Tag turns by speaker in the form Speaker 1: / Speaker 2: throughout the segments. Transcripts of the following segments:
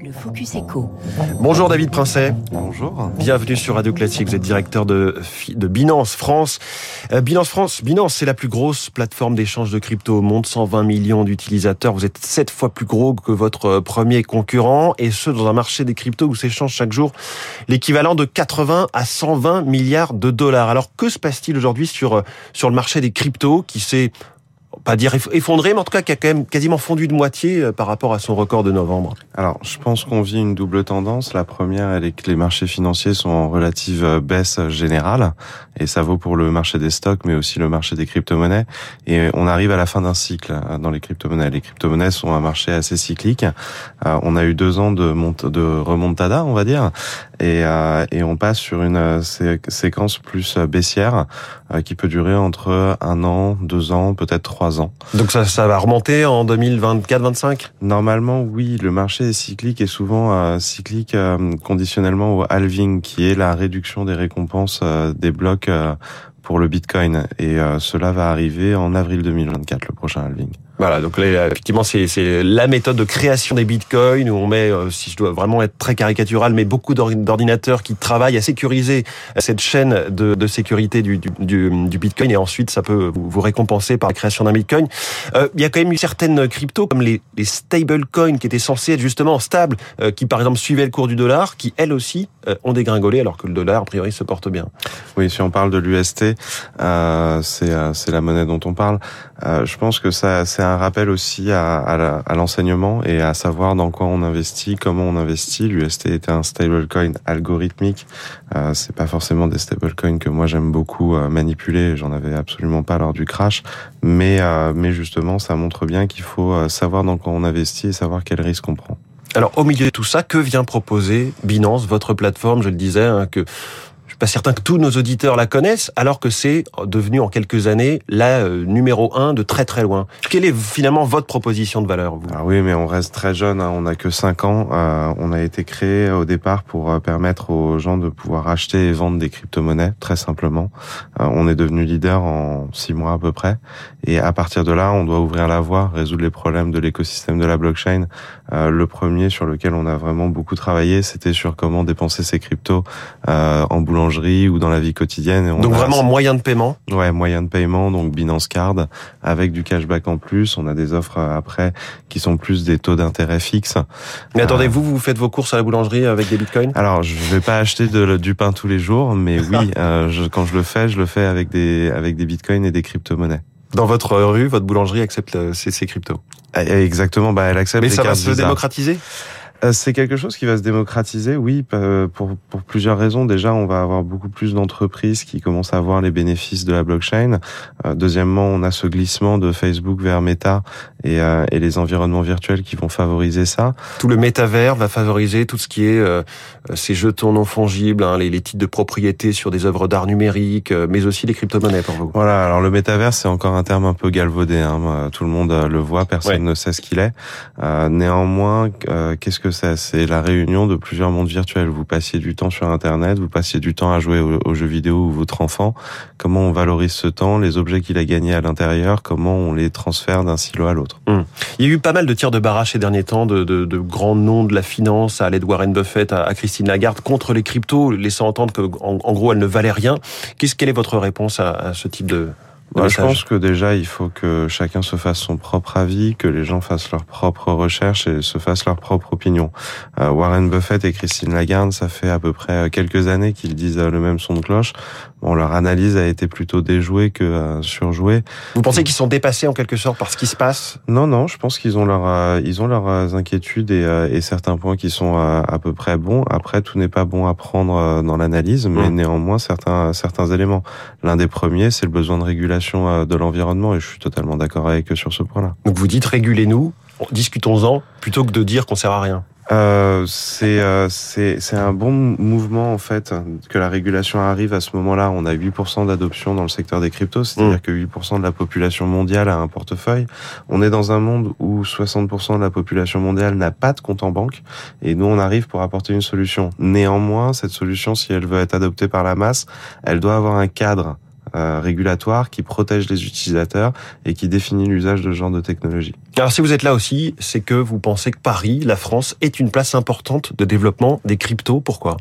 Speaker 1: Le Focus Echo.
Speaker 2: Bonjour David Princet.
Speaker 3: Bonjour.
Speaker 2: Bienvenue sur Radio Classique. Vous êtes directeur de, de Binance France. Euh, Binance France, Binance, c'est la plus grosse plateforme d'échange de crypto au monde, 120 millions d'utilisateurs. Vous êtes sept fois plus gros que votre euh, premier concurrent et ce dans un marché des cryptos où s'échange chaque jour l'équivalent de 80 à 120 milliards de dollars. Alors que se passe-t-il aujourd'hui sur, euh, sur le marché des cryptos qui s'est pas dire effondré, mais en tout cas qui a quand même quasiment fondu de moitié euh, par rapport à son record de novembre.
Speaker 3: Alors, je pense qu'on vit une double tendance. La première, elle est que les marchés financiers sont en relative euh, baisse générale, et ça vaut pour le marché des stocks, mais aussi le marché des crypto-monnaies. Et on arrive à la fin d'un cycle euh, dans les crypto-monnaies. Les crypto-monnaies sont un marché assez cyclique. On a eu deux ans de remontada, on va dire, et, et on passe sur une séquence plus baissière qui peut durer entre un an, deux ans, peut-être trois ans.
Speaker 2: Donc ça, ça va remonter en 2024-25
Speaker 3: Normalement, oui. Le marché est cyclique et souvent euh, cyclique euh, conditionnellement au halving, qui est la réduction des récompenses euh, des blocs pour le Bitcoin. Et cela va arriver en avril 2024, le prochain halving.
Speaker 2: Voilà, donc effectivement, c'est la méthode de création des bitcoins où on met, euh, si je dois vraiment être très caricatural, mais beaucoup d'ordinateurs qui travaillent à sécuriser cette chaîne de, de sécurité du, du, du, bitcoin et ensuite ça peut vous, récompenser par la création d'un bitcoin. Euh, il y a quand même eu certaines cryptos comme les, les stable coins qui étaient censés être justement stables, euh, qui par exemple suivaient le cours du dollar, qui elles aussi ont dégringolé alors que le dollar a priori se porte bien.
Speaker 3: Oui, si on parle de l'UST, c'est la monnaie dont on parle. je pense que ça c'est un rappel aussi à, l'enseignement et à savoir dans quoi on investit, comment on investit. L'UST était un stablecoin algorithmique. Euh, c'est pas forcément des stablecoins que moi j'aime beaucoup euh, manipuler. J'en avais absolument pas lors du crash, mais euh, mais justement ça montre bien qu'il faut euh, savoir dans quoi on investit et savoir quel risque on prend.
Speaker 2: Alors au milieu de tout ça, que vient proposer Binance, votre plateforme Je le disais, hein, que pas certain que tous nos auditeurs la connaissent, alors que c'est devenu en quelques années la euh, numéro un de très très loin. Quelle est finalement votre proposition de valeur vous?
Speaker 3: Ah Oui, mais on reste très jeune, hein, on n'a que 5 ans. Euh, on a été créé au départ pour euh, permettre aux gens de pouvoir acheter et vendre des crypto-monnaies, très simplement. on est devenu leader en 6 mois à peu près. Et à partir de là, on doit ouvrir la voie, résoudre les problèmes de l'écosystème de la blockchain. le premier sur lequel on a vraiment beaucoup travaillé, c'était sur comment dépenser ses cryptos en boulangerie ou dans la vie quotidienne.
Speaker 2: donc vraiment moyen de paiement
Speaker 3: Ouais, moyen de paiement, donc Binance Card, avec du cashback en plus. On a des offres euh, après qui sont plus des taux d'intérêt fixes.
Speaker 2: Mais attendez, euh, vous, vous faites vos courses à la boulangerie avec des bitcoins?
Speaker 3: Alors, je vais pas acheter de, du pain tous les jours, mais oui, euh, je, quand je le fais, je le fais avec des, avec des bitcoins et des crypto-monnaies.
Speaker 2: Dans votre rue, votre boulangerie accepte ces, cryptos?
Speaker 3: Eh, Exactement, bah elle accepte.
Speaker 2: Mais
Speaker 3: ça
Speaker 2: va se démocratiser?
Speaker 3: C'est quelque chose qui va se démocratiser, oui, pour, pour plusieurs raisons. Déjà, on va avoir beaucoup plus d'entreprises qui commencent à voir les bénéfices de la blockchain. Euh, deuxièmement, on a ce glissement de Facebook vers Meta et, euh, et les environnements virtuels qui vont favoriser ça.
Speaker 2: Tout le métavers va favoriser tout ce qui est ces jetons non fongibles, hein, les, les, titres de propriété sur des œuvres d'art numérique, mais aussi les crypto-monnaies pour vous.
Speaker 3: Voilà, alors le métavers, c'est encore un terme un peu galvaudé. Hein. Tout le monde le voit, personne ne sait ce qu'il est. néanmoins, qu'est-ce que C'est la réunion de plusieurs mondes virtuels. Vous passiez du temps sur Internet, vous passiez du temps à jouer aux, jeux vidéo ou votre enfant. Comment on valorise ce temps, les objets qu'il a gagnés à l'intérieur, comment on les transfère d'un silo à l'autre?
Speaker 2: Hum. Il y a eu pas mal de tirs de barrage ces derniers temps, de, de, grands noms de la finance, à l'aide Warren Buffett, à, Christine Lagarde, contre les cryptos, laissant entendre que en, gros elles ne valaient rien. Qu'est-ce quelle est votre réponse à ce type de
Speaker 3: je pense que déjà, il faut que chacun se fasse son propre avis, que les gens fassent leur propre recherche et se fassent leur propre opinion. Euh, Warren Buffett et Christine Lagarde, ça fait à peu près quelques années qu'ils disent le même son de cloche. Bon, leur analyse a été plutôt déjouée que euh, surjouée.
Speaker 2: Vous pensez qu'ils sont dépassés en quelque sorte par ce qui se passe?
Speaker 3: Non, non, je pense qu'ils ont leur, euh, ils ont leurs euh, inquiétudes et, et, certains points qui sont à peu près bons. Après, tout n'est pas bon à prendre dans l'analyse, mais mmh. néanmoins certains certains éléments. L'un des premiers, c'est le besoin de régulation de l'environnement, et je suis totalement d'accord avec eux sur ce point-là.
Speaker 2: Donc vous dites régulez-nous, discutons-en, plutôt que de dire qu'on sert à rien
Speaker 3: euh, c'est euh, c'est c'est un bon mouvement en fait que la régulation arrive à ce moment-là. On a 8% d'adoption dans le secteur des cryptos, c'est-à-dire mm. que 8% de la population mondiale a un portefeuille. On est dans un monde où 60% de la population mondiale n'a pas de compte en banque et nous on arrive pour apporter une solution. Néanmoins, cette solution si elle veut être adoptée par la masse, elle doit avoir un cadre euh, régulatoire qui protège les utilisateurs et qui définit l'usage de ce genre de technologie.
Speaker 2: Alors si vous êtes là aussi, c'est que vous pensez que Paris, la France, est une place importante de développement des cryptos. Pourquoi?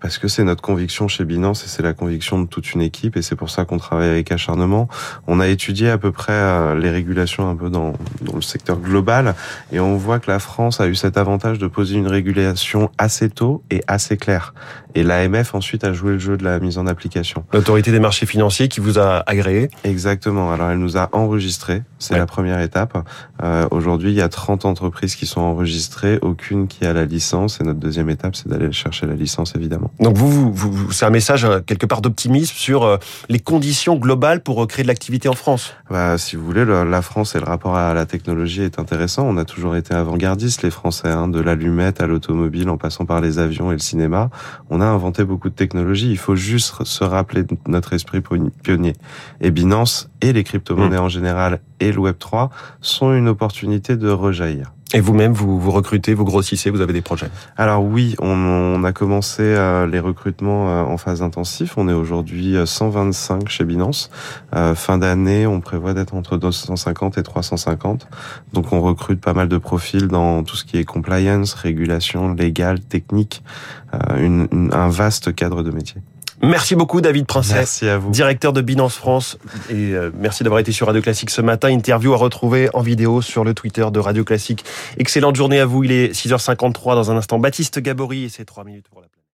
Speaker 3: Parce que c'est notre conviction chez Binance et c'est la conviction de toute une équipe et c'est pour ça qu'on travaille avec acharnement. On a étudié à peu près euh, les régulations un peu dans, dans le secteur global et on voit que la France a eu cet avantage de poser une régulation assez tôt et assez claire. Et l'AMF ensuite a joué le jeu de la mise en application.
Speaker 2: L'autorité des marchés financiers qui vous a agréé
Speaker 3: Exactement. Alors elle nous a enregistré, c'est la première étape. Euh, Aujourd'hui, il y a 30 entreprises qui sont enregistrées, aucune qui a la licence. Et notre deuxième étape, c'est d'aller chercher la licence, évidemment.
Speaker 2: Donc vous, vous, vous c'est un message euh, quelque part d'optimisme sur euh, les conditions globales pour euh, créer de l'activité en France.
Speaker 3: Bah, si vous voulez, la France et le rapport à la technologie est intéressant. On a toujours été avant-gardistes, les Français, hein, de l'allumette à l'automobile, en passant par les avions et le cinéma. On a inventé beaucoup de technologies. Il faut juste se rappeler notre esprit pionnier. Et Binance et les crypto-monnaies mmh. en général et le Web 3 sont une opportunité de rejaillir.
Speaker 2: Et vous-même, vous, vous recrutez, vous grossissez, vous avez des projets?
Speaker 3: Alors oui, on, on a commencé euh, les recrutements euh, en phase intensive. On est aujourd'hui 125 euh, chez Binance. Euh, fin d'année, on prévoit d'être entre 250 et 350. Donc on recrute pas mal de profils dans tout ce qui est compliance, régulation légale, technique, une, une, un vaste cadre de métier.
Speaker 2: Merci beaucoup David Princet.
Speaker 3: Merci à vous.
Speaker 2: Directeur de Binance France. Et euh, merci d'avoir été sur Radio Classique ce matin. Interview à retrouver en vidéo sur le Twitter de Radio Classique. Excellente journée à vous. Il est 6h53 dans un instant. Baptiste Gabory et ses 3 minutes pour la